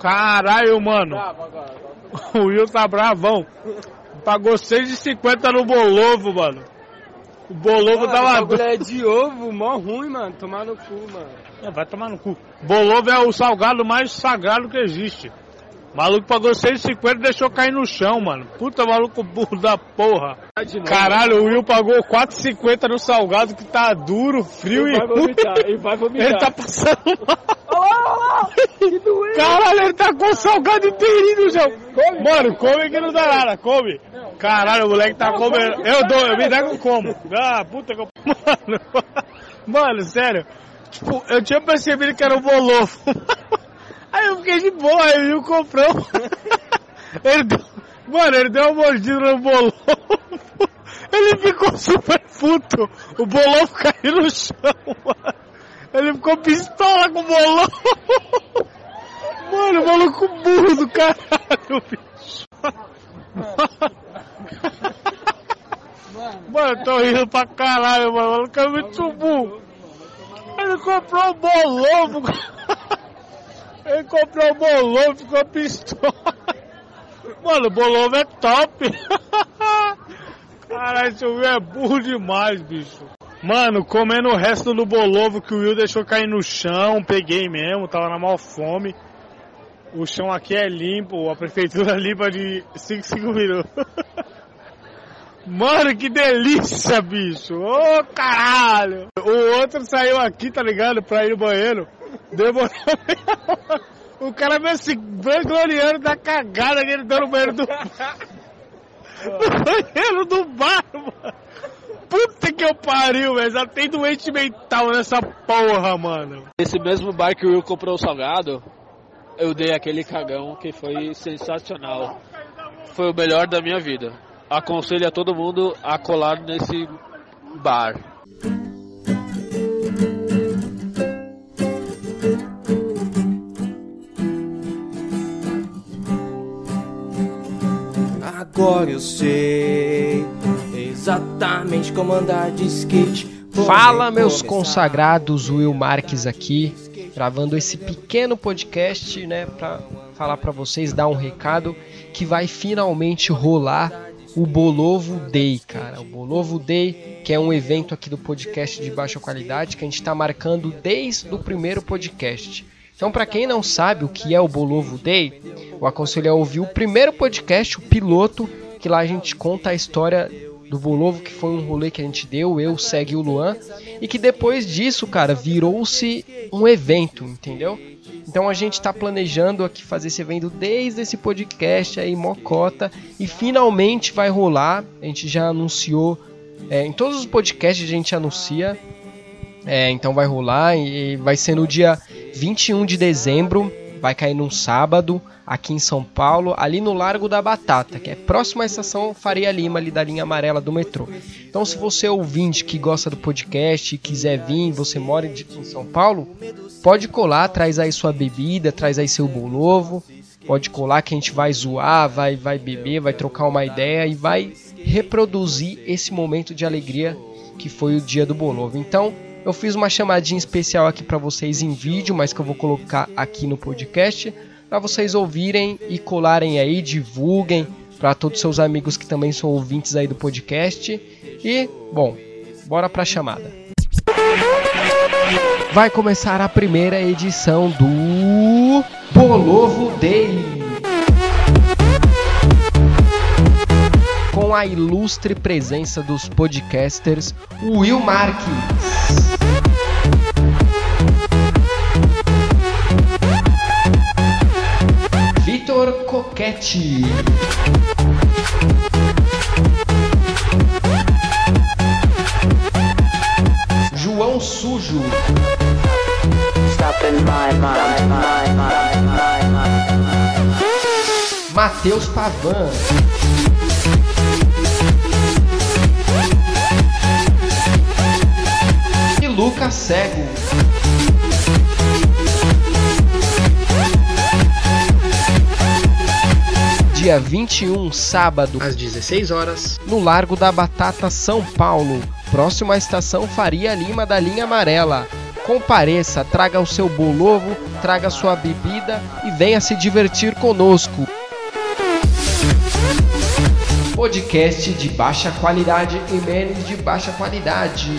Caralho, mano. O Will tá bravão. Pagou 6,50 no Bolovo, mano. O Bolovo tava. O é de ovo, mó ruim, mano. Tomar no cu, mano. É, vai tomar no cu. Bolovo é o salgado mais sagrado que existe. O maluco pagou 6,50 e deixou cair no chão, mano. Puta maluco burro da porra. Caralho, o Will pagou 4,50 no salgado que tá duro, frio e vai vomitar, ele vai vomitar. Ele tá passando mal. Olha lá, olha lá. Que. Caralho, ele tá com salgado inteirinho no chão. Mano, come que não dá nada, come. Caralho, o moleque tá comendo. Eu dou, eu me eu como. Ah, puta que eu... Mano, mano, sério. Tipo, eu tinha percebido que era o bolovo. Aí eu fiquei de boa, aí Will comprou. Ele deu... Mano, ele deu uma mordida no bolovo. Ele ficou super puto. O bolovo caiu no chão, mano. Ele ficou pistola com o bolovo. Maluco burro do caralho, bicho. Mano, eu tô rindo pra caralho, mano. O maluco é muito burro. Ele comprou o bolovo. Ele comprou o bolovo, ficou pistola. Mano, o bolovo é top. Caralho, esse Will é burro demais, bicho. Mano, comendo o resto do bolovo que o Will deixou cair no chão, peguei mesmo, tava na mal fome. O chão aqui é limpo, a prefeitura limpa de 5 5 minutos. Mano, que delícia, bicho! Ô, oh, caralho! O outro saiu aqui, tá ligado? Pra ir no banheiro. Demorou. O cara veio se vangloriando da cagada que ele deu no banheiro do No banheiro do bar, mano. Puta que eu pariu, velho. Já tem doente mental nessa porra, mano. Esse mesmo bar que o Will comprou o salgado, eu dei aquele cagão que foi sensacional. Foi o melhor da minha vida. Aconselho a todo mundo a colar nesse bar. Agora eu sei exatamente como andar de skate. Fala, meus consagrados, Will Marques aqui, gravando esse pequeno podcast, né, para falar para vocês, dar um recado que vai finalmente rolar o Bolovo Day, cara. O Bolovo Day, que é um evento aqui do podcast de baixa qualidade que a gente está marcando desde o primeiro podcast. Então, para quem não sabe o que é o Bolovo Day, eu aconselho a ouvir o primeiro podcast, o piloto, que lá a gente conta a história do Bolovo, que foi um rolê que a gente deu, eu, Segue o Luan, e que depois disso, cara, virou-se um evento, entendeu? Então a gente está planejando aqui fazer esse evento desde esse podcast aí, Mocota, e finalmente vai rolar. A gente já anunciou, é, em todos os podcasts a gente anuncia, é, então vai rolar e vai ser no dia 21 de dezembro, vai cair num sábado, aqui em São Paulo, ali no Largo da Batata, que é próximo à estação Faria Lima, ali da linha amarela do metrô. Então, se você é ouvinte que gosta do podcast e quiser vir, você mora em São Paulo, pode colar, traz aí sua bebida, traz aí seu bolovo, pode colar que a gente vai zoar, vai, vai beber, vai trocar uma ideia e vai reproduzir esse momento de alegria que foi o dia do bolovo. Então, eu fiz uma chamadinha especial aqui para vocês em vídeo, mas que eu vou colocar aqui no podcast para vocês ouvirem e colarem aí, divulguem para todos seus amigos que também são ouvintes aí do podcast. E, bom, bora para a chamada. Vai começar a primeira edição do Bolovo Day. Com a ilustre presença dos podcasters Will Marques. Vitor Coquete. João Sujo. Matheus Pavan. Cego. dia 21, sábado, às 16 horas, no Largo da Batata, São Paulo, próximo à estação Faria Lima da linha amarela. compareça, traga o seu bolovo, traga sua bebida e venha se divertir conosco. Podcast de baixa qualidade e menos de baixa qualidade.